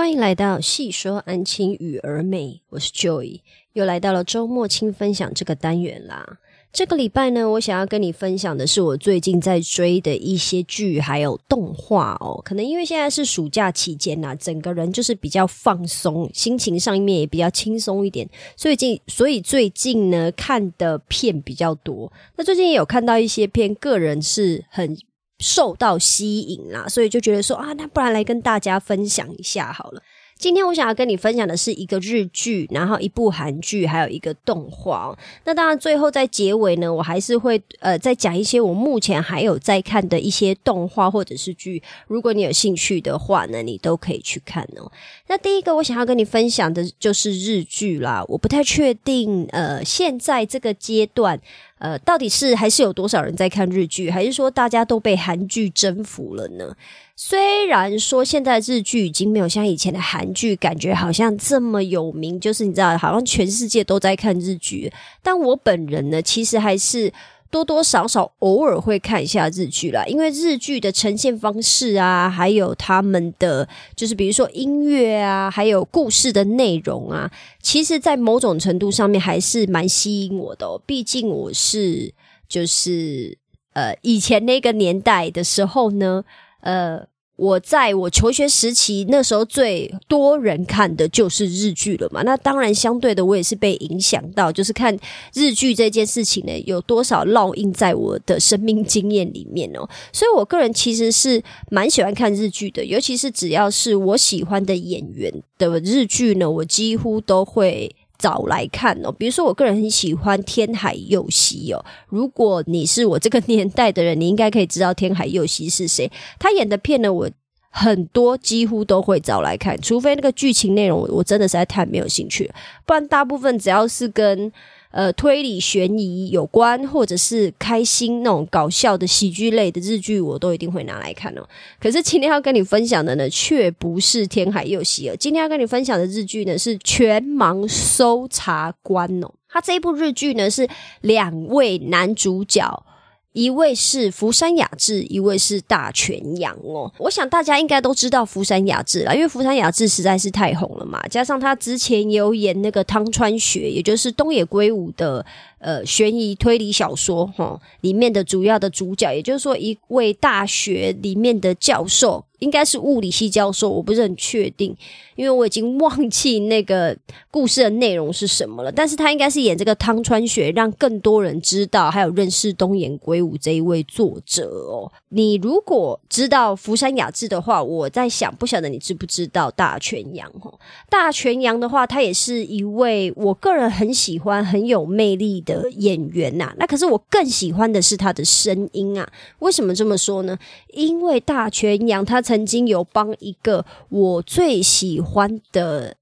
欢迎来到细说安亲与儿美，我是 Joy，又来到了周末轻分享这个单元啦。这个礼拜呢，我想要跟你分享的是我最近在追的一些剧，还有动画哦。可能因为现在是暑假期间呐，整个人就是比较放松，心情上面也比较轻松一点，所以近所以最近呢看的片比较多。那最近也有看到一些片，个人是很受到吸引啦，所以就觉得说啊，那不然来跟大家分享一下好了。今天我想要跟你分享的是一个日剧，然后一部韩剧，还有一个动画。那当然，最后在结尾呢，我还是会呃再讲一些我目前还有在看的一些动画或者是剧。如果你有兴趣的话呢，你都可以去看哦。那第一个我想要跟你分享的就是日剧啦。我不太确定呃现在这个阶段呃到底是还是有多少人在看日剧，还是说大家都被韩剧征服了呢？虽然说现在日剧已经没有像以前的韩剧，感觉好像这么有名，就是你知道，好像全世界都在看日剧。但我本人呢，其实还是多多少少偶尔会看一下日剧啦，因为日剧的呈现方式啊，还有他们的就是比如说音乐啊，还有故事的内容啊，其实在某种程度上面还是蛮吸引我的。毕竟我是就是呃以前那个年代的时候呢，呃。我在我求学时期，那时候最多人看的就是日剧了嘛。那当然，相对的，我也是被影响到，就是看日剧这件事情呢，有多少烙印在我的生命经验里面哦。所以我个人其实是蛮喜欢看日剧的，尤其是只要是我喜欢的演员的日剧呢，我几乎都会找来看哦。比如说，我个人很喜欢天海佑希哦。如果你是我这个年代的人，你应该可以知道天海佑希是谁。他演的片呢，我。很多几乎都会找来看，除非那个剧情内容我真的实在太没有兴趣，不然大部分只要是跟呃推理悬疑有关，或者是开心那种搞笑的喜剧类的日剧，我都一定会拿来看哦。可是今天要跟你分享的呢，却不是天海佑希了。今天要跟你分享的日剧呢，是《全盲搜查官》哦。它这一部日剧呢，是两位男主角。一位是福山雅治，一位是大泉洋哦。我想大家应该都知道福山雅治了，因为福山雅治实在是太红了嘛。加上他之前有演那个汤川学，也就是东野圭吾的呃悬疑推理小说哈里面的主要的主角，也就是说一位大学里面的教授。应该是物理系教授，我不是很确定，因为我已经忘记那个故事的内容是什么了。但是他应该是演这个汤川学，让更多人知道，还有认识东野圭吾这一位作者哦。你如果知道福山雅治的话，我在想，不晓得你知不知道大泉洋？哈，大泉洋的话，他也是一位我个人很喜欢、很有魅力的的演员呐。那可是我更喜欢的是他的声音啊。为什么这么说呢？因为大泉洋他。曾经有帮一个我最喜欢的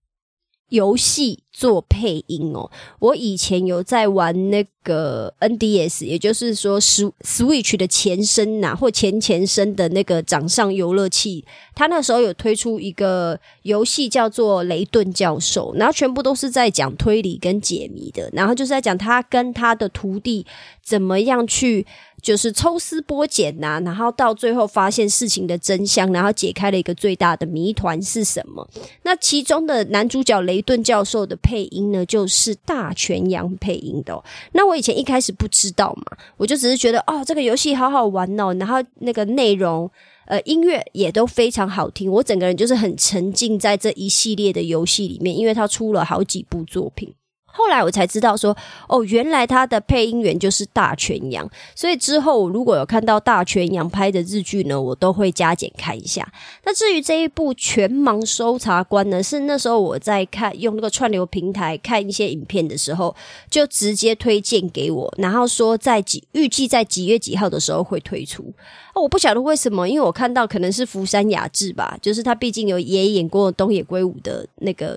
游戏做配音哦，我以前有在玩那个 NDS，也就是说 Switch 的前身呐，或前前身的那个掌上游乐器，他那时候有推出一个游戏叫做雷顿教授，然后全部都是在讲推理跟解谜的，然后就是在讲他跟他的徒弟怎么样去。就是抽丝剥茧呐，然后到最后发现事情的真相，然后解开了一个最大的谜团是什么？那其中的男主角雷顿教授的配音呢，就是大泉洋配音的。那我以前一开始不知道嘛，我就只是觉得哦，这个游戏好好玩哦，然后那个内容呃音乐也都非常好听，我整个人就是很沉浸在这一系列的游戏里面，因为他出了好几部作品。后来我才知道说，哦，原来他的配音员就是大泉洋，所以之后如果有看到大泉洋拍的日剧呢，我都会加减看一下。那至于这一部《全盲搜查官》呢，是那时候我在看用那个串流平台看一些影片的时候，就直接推荐给我，然后说在几预计在几月几号的时候会推出。我不晓得为什么，因为我看到可能是福山雅治吧，就是他毕竟有也演过东野圭吾的那个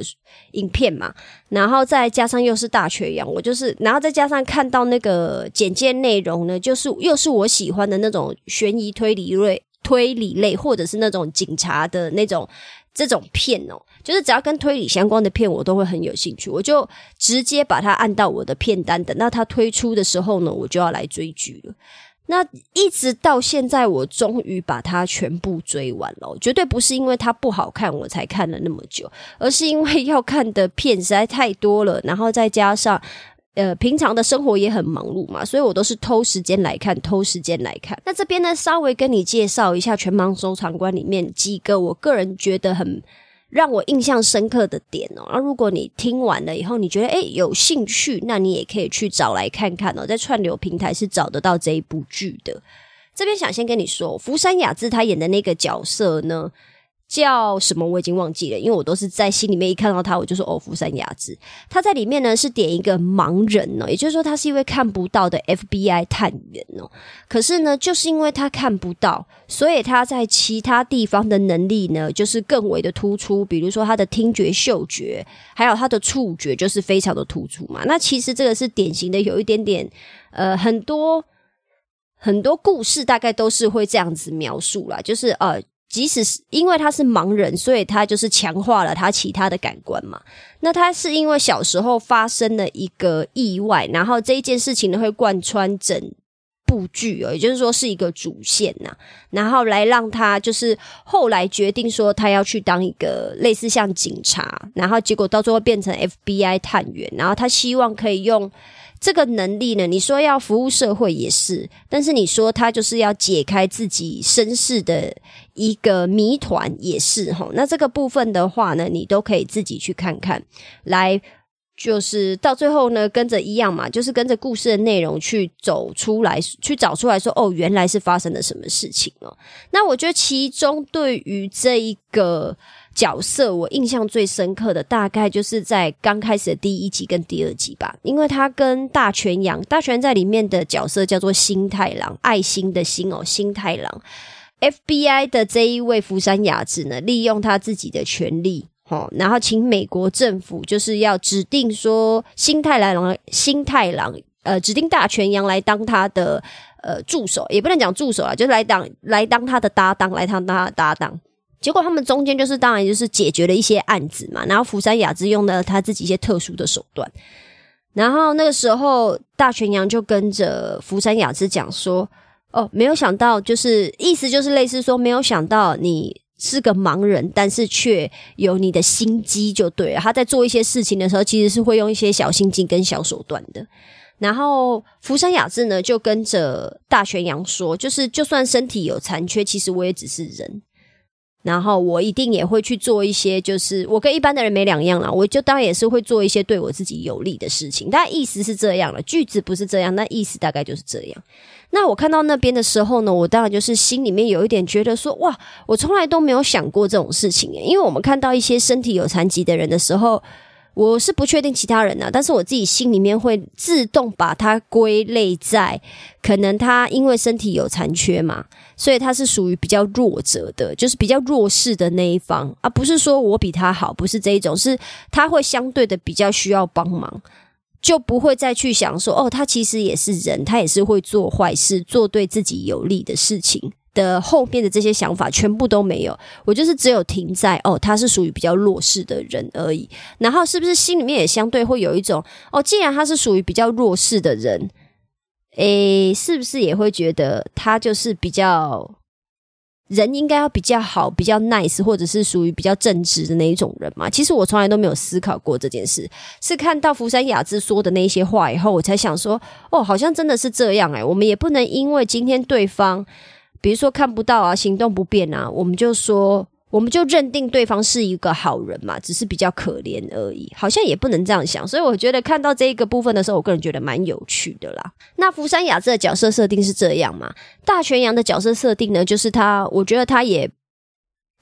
影片嘛，然后再加上又。是大缺氧，我就是，然后再加上看到那个简介内容呢，就是又是我喜欢的那种悬疑推理类、推理类，或者是那种警察的那种这种片哦，就是只要跟推理相关的片，我都会很有兴趣，我就直接把它按到我的片单，等到它推出的时候呢，我就要来追剧了。那一直到现在，我终于把它全部追完了。绝对不是因为它不好看我才看了那么久，而是因为要看的片实在太多了，然后再加上呃平常的生活也很忙碌嘛，所以我都是偷时间来看，偷时间来看。那这边呢，稍微跟你介绍一下全盲收藏馆里面几个我个人觉得很。让我印象深刻的点哦，那如果你听完了以后，你觉得诶有兴趣，那你也可以去找来看看哦，在串流平台是找得到这一部剧的。这边想先跟你说，福山雅治他演的那个角色呢。叫什么我已经忘记了，因为我都是在心里面一看到他，我就说哦，福山雅治。他在里面呢是点一个盲人呢，也就是说他是一位看不到的 FBI 探员哦。可是呢，就是因为他看不到，所以他在其他地方的能力呢，就是更为的突出。比如说他的听觉、嗅觉，还有他的触觉，就是非常的突出嘛。那其实这个是典型的，有一点点呃，很多很多故事大概都是会这样子描述啦，就是呃。即使是因为他是盲人，所以他就是强化了他其他的感官嘛。那他是因为小时候发生了一个意外，然后这一件事情呢会贯穿整部剧哦，也就是说是一个主线呐。然后来让他就是后来决定说他要去当一个类似像警察，然后结果到最后变成 FBI 探员，然后他希望可以用。这个能力呢？你说要服务社会也是，但是你说他就是要解开自己身世的一个谜团也是哈。那这个部分的话呢，你都可以自己去看看，来就是到最后呢，跟着一样嘛，就是跟着故事的内容去走出来，去找出来说哦，原来是发生了什么事情哦。那我觉得其中对于这一个。角色我印象最深刻的大概就是在刚开始的第一集跟第二集吧，因为他跟大泉洋，大泉在里面的角色叫做新太郎，爱心的心哦，新太郎。FBI 的这一位福山雅治呢，利用他自己的权利，哦，然后请美国政府就是要指定说新太郎，新太郎，呃，指定大泉洋来当他的呃助手，也不能讲助手啊，就是来当来当他的搭档，来当他的搭档。结果他们中间就是当然就是解决了一些案子嘛，然后福山雅治用了他自己一些特殊的手段，然后那个时候大泉洋就跟着福山雅治讲说：“哦，没有想到，就是意思就是类似说，没有想到你是个盲人，但是却有你的心机，就对了。他在做一些事情的时候，其实是会用一些小心机跟小手段的。然后福山雅治呢，就跟着大泉洋说，就是就算身体有残缺，其实我也只是人。”然后我一定也会去做一些，就是我跟一般的人没两样啦，我就当然也是会做一些对我自己有利的事情。但意思是这样了，句子不是这样，那意思大概就是这样。那我看到那边的时候呢，我当然就是心里面有一点觉得说，哇，我从来都没有想过这种事情耶，因为我们看到一些身体有残疾的人的时候。我是不确定其他人呢，但是我自己心里面会自动把它归类在可能他因为身体有残缺嘛，所以他是属于比较弱者的，就是比较弱势的那一方，而不是说我比他好，不是这一种，是他会相对的比较需要帮忙，就不会再去想说哦，他其实也是人，他也是会做坏事，做对自己有利的事情。的后面的这些想法全部都没有，我就是只有停在哦，他是属于比较弱势的人而已。然后是不是心里面也相对会有一种哦，既然他是属于比较弱势的人，诶，是不是也会觉得他就是比较人应该要比较好、比较 nice，或者是属于比较正直的那一种人嘛？其实我从来都没有思考过这件事，是看到福山雅治说的那些话以后，我才想说哦，好像真的是这样诶，我们也不能因为今天对方。比如说看不到啊，行动不便啊，我们就说，我们就认定对方是一个好人嘛，只是比较可怜而已，好像也不能这样想。所以我觉得看到这一个部分的时候，我个人觉得蛮有趣的啦。那福山雅治的角色设定是这样嘛？大泉洋的角色设定呢，就是他，我觉得他也。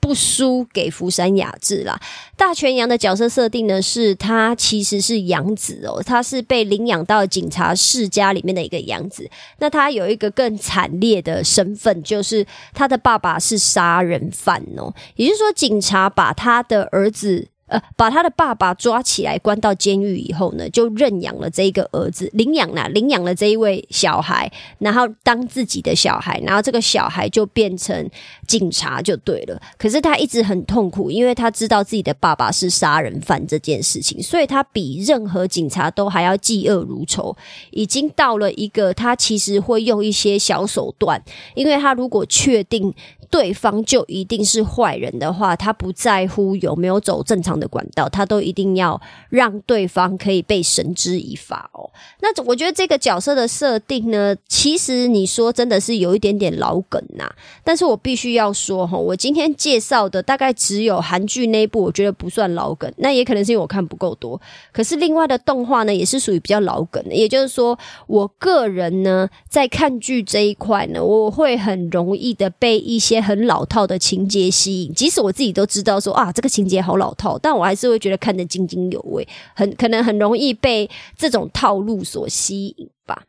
不输给福山雅治啦。大泉洋的角色设定呢，是他其实是养子哦，他是被领养到警察世家里面的一个养子。那他有一个更惨烈的身份，就是他的爸爸是杀人犯哦。也就是说，警察把他的儿子呃，把他的爸爸抓起来关到监狱以后呢，就认养了这一个儿子，领养了领养了这一位小孩，然后当自己的小孩，然后这个小孩就变成警察就对了。可是他一直很痛苦，因为他知道自己的爸爸是杀人犯这件事情，所以他比任何警察都还要嫉恶如仇。已经到了一个他其实会用一些小手段，因为他如果确定。对方就一定是坏人的话，他不在乎有没有走正常的管道，他都一定要让对方可以被绳之以法哦。那我觉得这个角色的设定呢，其实你说真的是有一点点老梗呐。但是我必须要说哈，我今天介绍的大概只有韩剧那一部，我觉得不算老梗。那也可能是因为我看不够多。可是另外的动画呢，也是属于比较老梗的。也就是说，我个人呢，在看剧这一块呢，我会很容易的被一些。很老套的情节吸引，即使我自己都知道说啊，这个情节好老套，但我还是会觉得看得津津有味，很可能很容易被这种套路所吸引吧。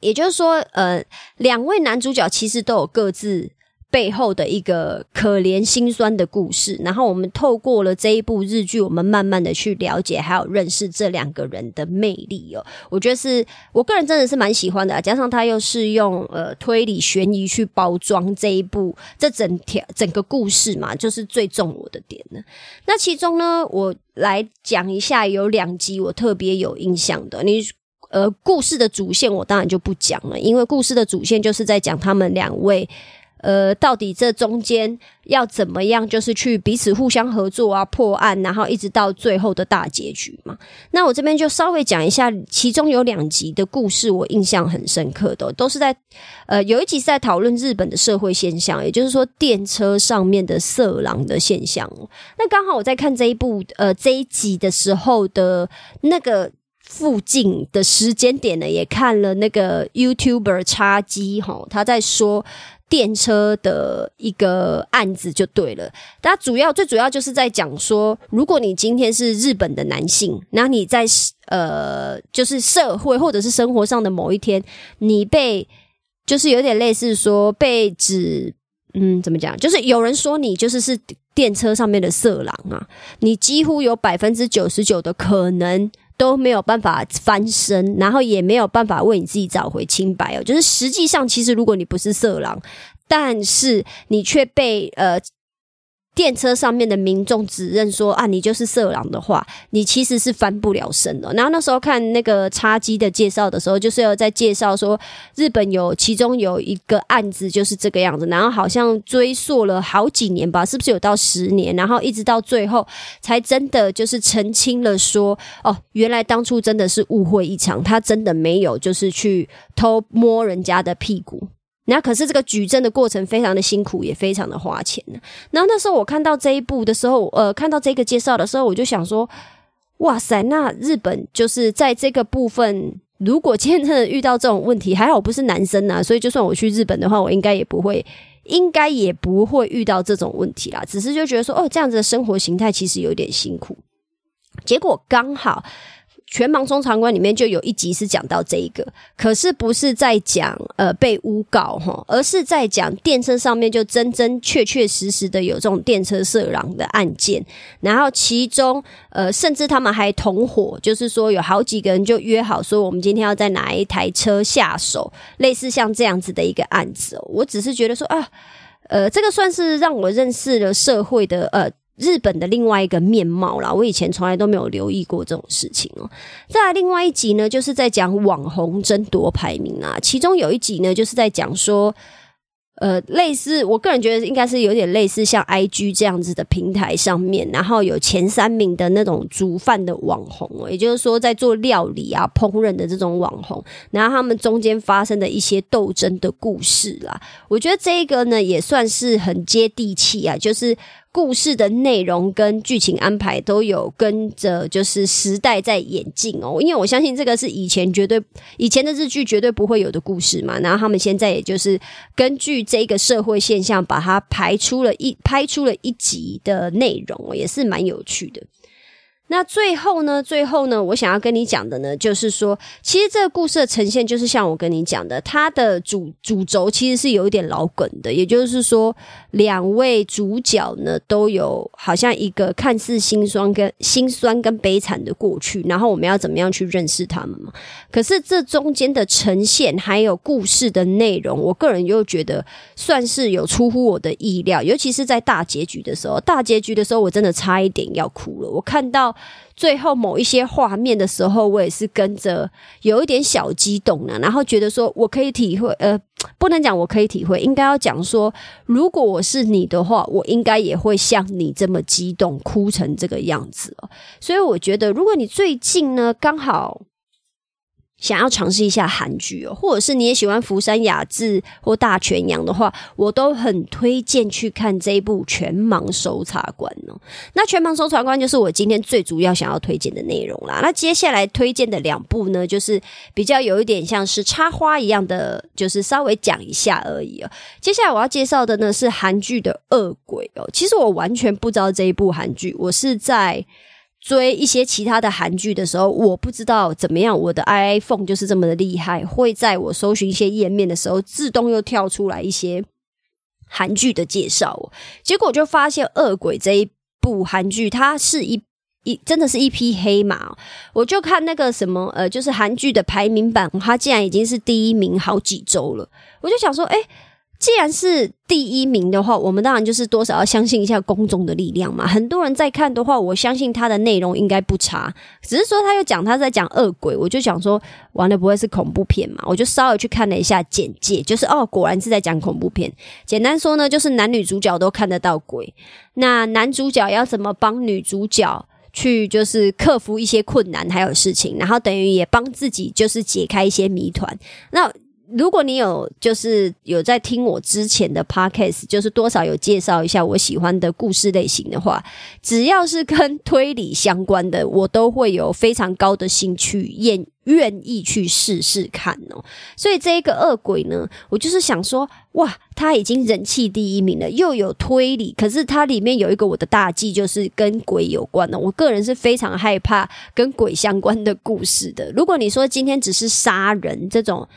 也就是说，呃，两位男主角其实都有各自。背后的一个可怜心酸的故事，然后我们透过了这一部日剧，我们慢慢的去了解，还有认识这两个人的魅力哦。我觉得是我个人真的是蛮喜欢的，加上他又是用呃推理悬疑去包装这一部这整条整个故事嘛，就是最中我的点呢。那其中呢，我来讲一下有两集我特别有印象的。你呃，故事的主线我当然就不讲了，因为故事的主线就是在讲他们两位。呃，到底这中间要怎么样，就是去彼此互相合作啊，破案，然后一直到最后的大结局嘛？那我这边就稍微讲一下，其中有两集的故事，我印象很深刻的，都是在呃，有一集是在讨论日本的社会现象，也就是说电车上面的色狼的现象。那刚好我在看这一部呃这一集的时候的那个附近的时间点呢，也看了那个 YouTuber 插机哈，他在说。电车的一个案子就对了，它主要最主要就是在讲说，如果你今天是日本的男性，那你在呃，就是社会或者是生活上的某一天，你被就是有点类似说被指，嗯，怎么讲？就是有人说你就是是电车上面的色狼啊，你几乎有百分之九十九的可能。都没有办法翻身，然后也没有办法为你自己找回清白哦。就是实际上，其实如果你不是色狼，但是你却被呃。电车上面的民众指认说啊，你就是色狼的话，你其实是翻不了身的。然后那时候看那个叉机的介绍的时候，就是有在介绍说，日本有其中有一个案子就是这个样子，然后好像追溯了好几年吧，是不是有到十年？然后一直到最后才真的就是澄清了说，哦，原来当初真的是误会一场，他真的没有就是去偷摸人家的屁股。那可是这个举证的过程非常的辛苦，也非常的花钱然后那时候我看到这一部的时候，呃，看到这个介绍的时候，我就想说，哇塞，那日本就是在这个部分，如果今天真的遇到这种问题，还好我不是男生啊，所以就算我去日本的话，我应该也不会，应该也不会遇到这种问题啦。只是就觉得说，哦，这样子的生活形态其实有点辛苦。结果刚好。全盲中长官里面就有一集是讲到这一个，可是不是在讲呃被诬告哈，而是在讲电车上面就真真确确实实的有这种电车色狼的案件，然后其中呃甚至他们还同伙，就是说有好几个人就约好说我们今天要在哪一台车下手，类似像这样子的一个案子。我只是觉得说啊，呃，这个算是让我认识了社会的呃。日本的另外一个面貌啦，我以前从来都没有留意过这种事情哦。再来另外一集呢，就是在讲网红争夺排名啊，其中有一集呢，就是在讲说。呃，类似，我个人觉得应该是有点类似像 I G 这样子的平台上面，然后有前三名的那种煮饭的网红，也就是说在做料理啊、烹饪的这种网红，然后他们中间发生的一些斗争的故事啦，我觉得这个呢也算是很接地气啊，就是。故事的内容跟剧情安排都有跟着，就是时代在演进哦。因为我相信这个是以前绝对以前的日剧绝对不会有的故事嘛。然后他们现在也就是根据这个社会现象，把它排出了一拍出了一集的内容，也是蛮有趣的。那最后呢？最后呢？我想要跟你讲的呢，就是说，其实这个故事的呈现，就是像我跟你讲的，它的主主轴其实是有一点老梗的。也就是说，两位主角呢，都有好像一个看似心酸跟心酸跟悲惨的过去，然后我们要怎么样去认识他们嘛？可是这中间的呈现还有故事的内容，我个人又觉得算是有出乎我的意料，尤其是在大结局的时候。大结局的时候，我真的差一点要哭了。我看到。最后某一些画面的时候，我也是跟着有一点小激动呢，然后觉得说我可以体会，呃，不能讲我可以体会，应该要讲说，如果我是你的话，我应该也会像你这么激动，哭成这个样子哦。所以我觉得，如果你最近呢，刚好。想要尝试一下韩剧哦，或者是你也喜欢福山雅治或大泉洋的话，我都很推荐去看这一部《全盲搜查官》哦。那《全盲搜查官》就是我今天最主要想要推荐的内容啦。那接下来推荐的两部呢，就是比较有一点像是插花一样的，就是稍微讲一下而已哦。接下来我要介绍的呢是韩剧的《恶鬼》哦。其实我完全不知道这一部韩剧，我是在。追一些其他的韩剧的时候，我不知道怎么样，我的 iPhone 就是这么的厉害，会在我搜寻一些页面的时候，自动又跳出来一些韩剧的介绍。结果就发现《恶鬼》这一部韩剧，它是一一真的是一匹黑马。我就看那个什么呃，就是韩剧的排名榜，它竟然已经是第一名好几周了。我就想说，哎。既然是第一名的话，我们当然就是多少要相信一下公众的力量嘛。很多人在看的话，我相信他的内容应该不差。只是说他又讲他在讲恶鬼，我就想说，完了不会是恐怖片嘛？我就稍微去看了一下简介，就是哦，果然是在讲恐怖片。简单说呢，就是男女主角都看得到鬼，那男主角要怎么帮女主角去就是克服一些困难还有事情，然后等于也帮自己就是解开一些谜团。那如果你有就是有在听我之前的 podcast，就是多少有介绍一下我喜欢的故事类型的话，只要是跟推理相关的，我都会有非常高的兴趣，愿愿意去试试看哦。所以这一个恶鬼呢，我就是想说，哇，他已经人气第一名了，又有推理，可是它里面有一个我的大忌，就是跟鬼有关的。我个人是非常害怕跟鬼相关的故事的。如果你说今天只是杀人这种。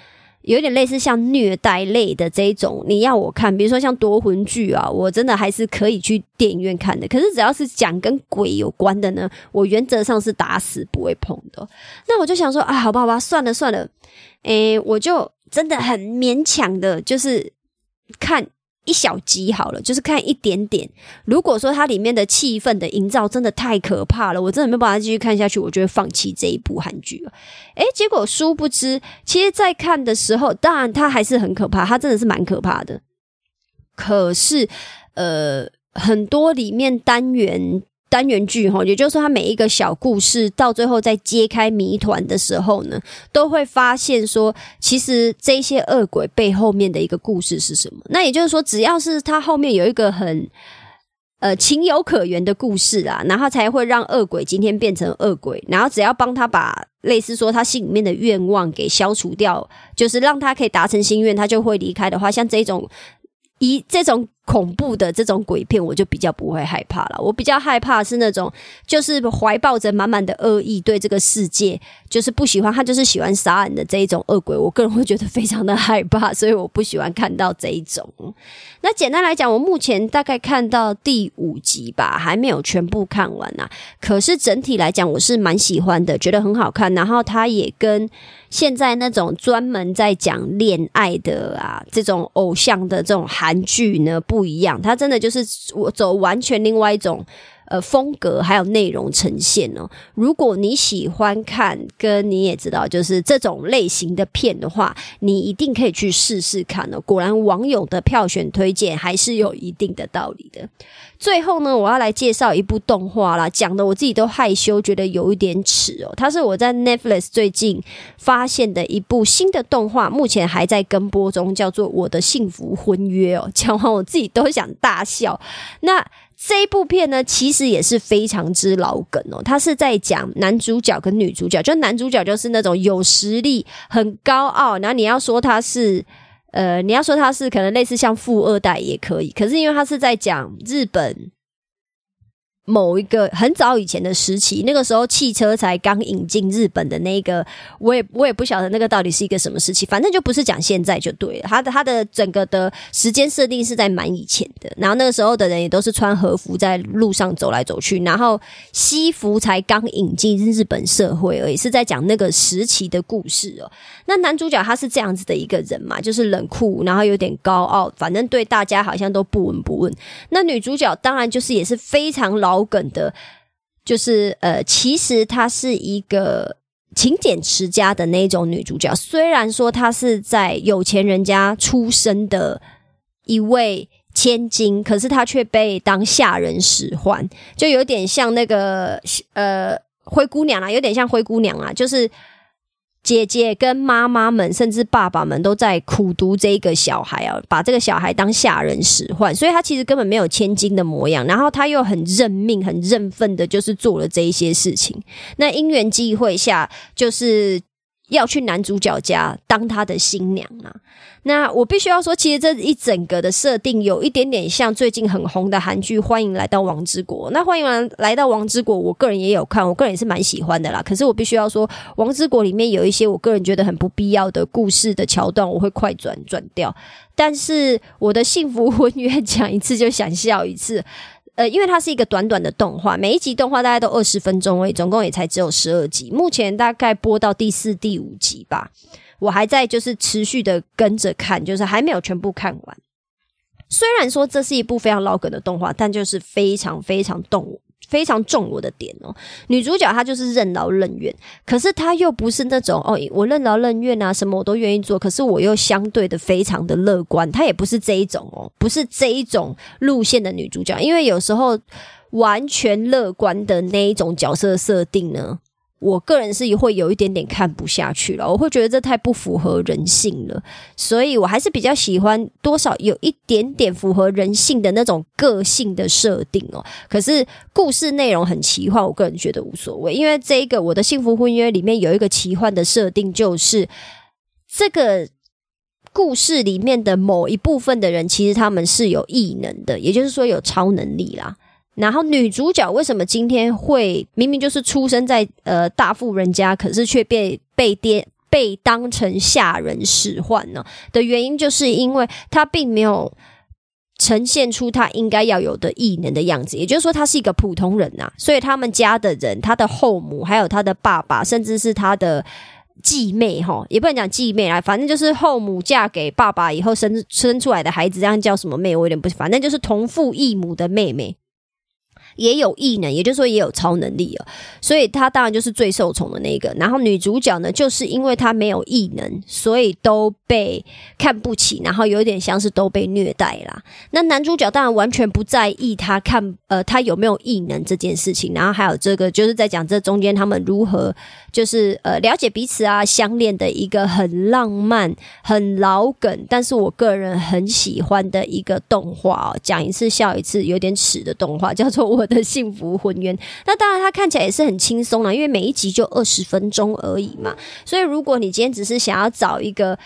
有点类似像虐待类的这种，你要我看，比如说像夺魂剧啊，我真的还是可以去电影院看的。可是只要是讲跟鬼有关的呢，我原则上是打死不会碰的。那我就想说，啊，好吧，好吧，算了算了，诶，我就真的很勉强的，就是看。一小集好了，就是看一点点。如果说它里面的气氛的营造真的太可怕了，我真的没办法继续看下去，我就会放弃这一部韩剧了。诶，结果殊不知，其实，在看的时候，当然它还是很可怕，它真的是蛮可怕的。可是，呃，很多里面单元。单元剧哈，也就是说，它每一个小故事到最后在揭开谜团的时候呢，都会发现说，其实这些恶鬼背后面的一个故事是什么。那也就是说，只要是它后面有一个很呃情有可原的故事啊，然后才会让恶鬼今天变成恶鬼。然后只要帮他把类似说他心里面的愿望给消除掉，就是让他可以达成心愿，他就会离开的话，像这种以这种。恐怖的这种鬼片，我就比较不会害怕了。我比较害怕是那种，就是怀抱着满满的恶意，对这个世界就是不喜欢，他就是喜欢杀人的这一种恶鬼。我个人会觉得非常的害怕，所以我不喜欢看到这一种。那简单来讲，我目前大概看到第五集吧，还没有全部看完啊。可是整体来讲，我是蛮喜欢的，觉得很好看。然后它也跟现在那种专门在讲恋爱的啊，这种偶像的这种韩剧呢不。一样，它真的就是我走完全另外一种呃风格，还有内容呈现哦。如果你喜欢看，跟你也知道就是这种类型的片的话，你一定可以去试试看哦。果然网友的票选推荐还是有一定的道理的。最后呢，我要来介绍一部动画啦，讲的我自己都害羞，觉得有一点耻哦。它是我在 Netflix 最近发现的一部新的动画，目前还在跟播中，叫做《我的幸福婚约》哦。讲完我自己都想大笑。那这一部片呢，其实也是非常之老梗哦。它是在讲男主角跟女主角，就男主角就是那种有实力、很高傲，然后你要说他是。呃，你要说他是可能类似像富二代也可以，可是因为他是在讲日本某一个很早以前的时期，那个时候汽车才刚引进日本的那个，我也我也不晓得那个到底是一个什么时期，反正就不是讲现在就对了。他的他的整个的时间设定是在蛮以前的，然后那个时候的人也都是穿和服在路上走来走去，然后西服才刚引进日本社会而已，是在讲那个时期的故事哦。那男主角他是这样子的一个人嘛，就是冷酷，然后有点高傲，反正对大家好像都不闻不问。那女主角当然就是也是非常老梗的，就是呃，其实她是一个勤俭持家的那种女主角。虽然说她是在有钱人家出生的一位千金，可是她却被当下人使唤，就有点像那个呃灰姑娘啊，有点像灰姑娘啊，就是。姐姐跟妈妈们，甚至爸爸们都在苦读这个小孩啊，把这个小孩当下人使唤，所以他其实根本没有千金的模样。然后他又很认命、很认份的，就是做了这一些事情。那因缘际会下，就是要去男主角家当他的新娘啊。那我必须要说，其实这一整个的设定有一点点像最近很红的韩剧《欢迎来到王之国》。那《欢迎来来到王之国》，我个人也有看，我个人也是蛮喜欢的啦。可是我必须要说，《王之国》里面有一些我个人觉得很不必要的故事的桥段，我会快转转掉。但是我的幸福婚约讲一次就想笑一次，呃，因为它是一个短短的动画，每一集动画大概都二十分钟而已，总共也才只有十二集，目前大概播到第四、第五集吧。我还在就是持续的跟着看，就是还没有全部看完。虽然说这是一部非常老梗的动画，但就是非常非常动，非常重我的点哦。女主角她就是任劳任怨，可是她又不是那种哦，我任劳任怨啊，什么我都愿意做，可是我又相对的非常的乐观。她也不是这一种哦，不是这一种路线的女主角，因为有时候完全乐观的那一种角色设定呢。我个人是会有一点点看不下去了，我会觉得这太不符合人性了，所以我还是比较喜欢多少有一点点符合人性的那种个性的设定哦。可是故事内容很奇幻，我个人觉得无所谓，因为这一个我的幸福婚约里面有一个奇幻的设定，就是这个故事里面的某一部分的人，其实他们是有异能的，也就是说有超能力啦。然后女主角为什么今天会明明就是出生在呃大富人家，可是却被被爹被当成下人使唤呢？的原因就是因为她并没有呈现出她应该要有的异能的样子，也就是说她是一个普通人呐。所以他们家的人，她的后母，还有她的爸爸，甚至是她的继妹，哈，也不能讲继妹啊，反正就是后母嫁给爸爸以后生生出来的孩子，这样叫什么妹？我有点不，反正就是同父异母的妹妹。也有异能，也就是说也有超能力了，所以他当然就是最受宠的那个。然后女主角呢，就是因为她没有异能，所以都被看不起，然后有点像是都被虐待啦。那男主角当然完全不在意他看呃他有没有异能这件事情，然后还有这个就是在讲这中间他们如何就是呃了解彼此啊相恋的一个很浪漫、很老梗，但是我个人很喜欢的一个动画哦，讲一次笑一次，有点耻的动画，叫做我。的幸福婚约，那当然，它看起来也是很轻松啦，因为每一集就二十分钟而已嘛。所以，如果你今天只是想要找一个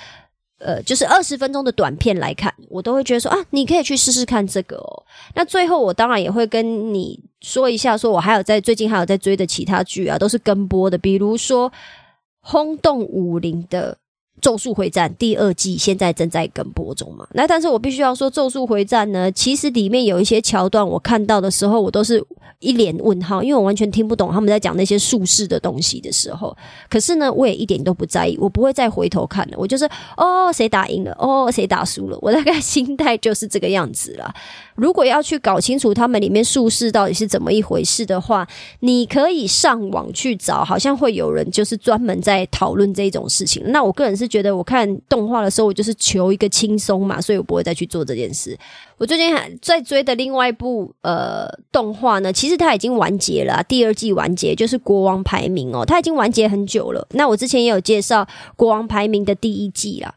呃，就是二十分钟的短片来看，我都会觉得说啊，你可以去试试看这个哦。那最后，我当然也会跟你说一下，说我还有在最近还有在追的其他剧啊，都是跟播的，比如说轰动武林的。《咒术回战》第二季现在正在跟播中嘛？那但是我必须要说，《咒术回战》呢，其实里面有一些桥段，我看到的时候，我都是一脸问号，因为我完全听不懂他们在讲那些术士的东西的时候。可是呢，我也一点都不在意，我不会再回头看了。我就是哦，谁打赢了？哦，谁打输了？我大概心态就是这个样子了。如果要去搞清楚他们里面术士到底是怎么一回事的话，你可以上网去找，好像会有人就是专门在讨论这种事情。那我个人是觉得，我看动画的时候，我就是求一个轻松嘛，所以我不会再去做这件事。我最近还在追的另外一部呃动画呢，其实它已经完结了，第二季完结就是《国王排名》哦，它已经完结很久了。那我之前也有介绍《国王排名》的第一季啦。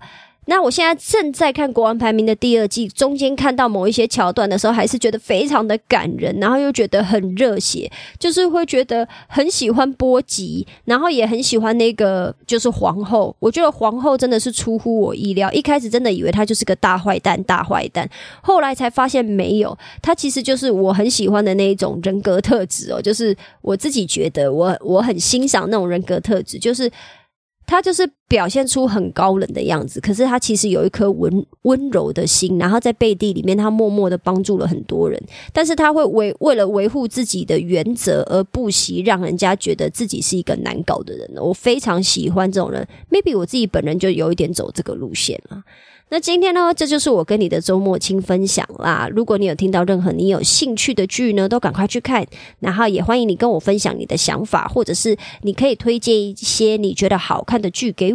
那我现在正在看《国王排名》的第二季，中间看到某一些桥段的时候，还是觉得非常的感人，然后又觉得很热血，就是会觉得很喜欢波吉，然后也很喜欢那个就是皇后。我觉得皇后真的是出乎我意料，一开始真的以为她就是个大坏蛋，大坏蛋，后来才发现没有，她其实就是我很喜欢的那一种人格特质哦，就是我自己觉得我我很欣赏那种人格特质，就是。他就是表现出很高冷的样子，可是他其实有一颗温温柔的心，然后在背地里面，他默默的帮助了很多人。但是他会为为了维护自己的原则而不惜让人家觉得自己是一个难搞的人。我非常喜欢这种人，maybe 我自己本人就有一点走这个路线了。那今天呢，这就是我跟你的周末轻分享啦。如果你有听到任何你有兴趣的剧呢，都赶快去看。然后也欢迎你跟我分享你的想法，或者是你可以推荐一些你觉得好看的剧给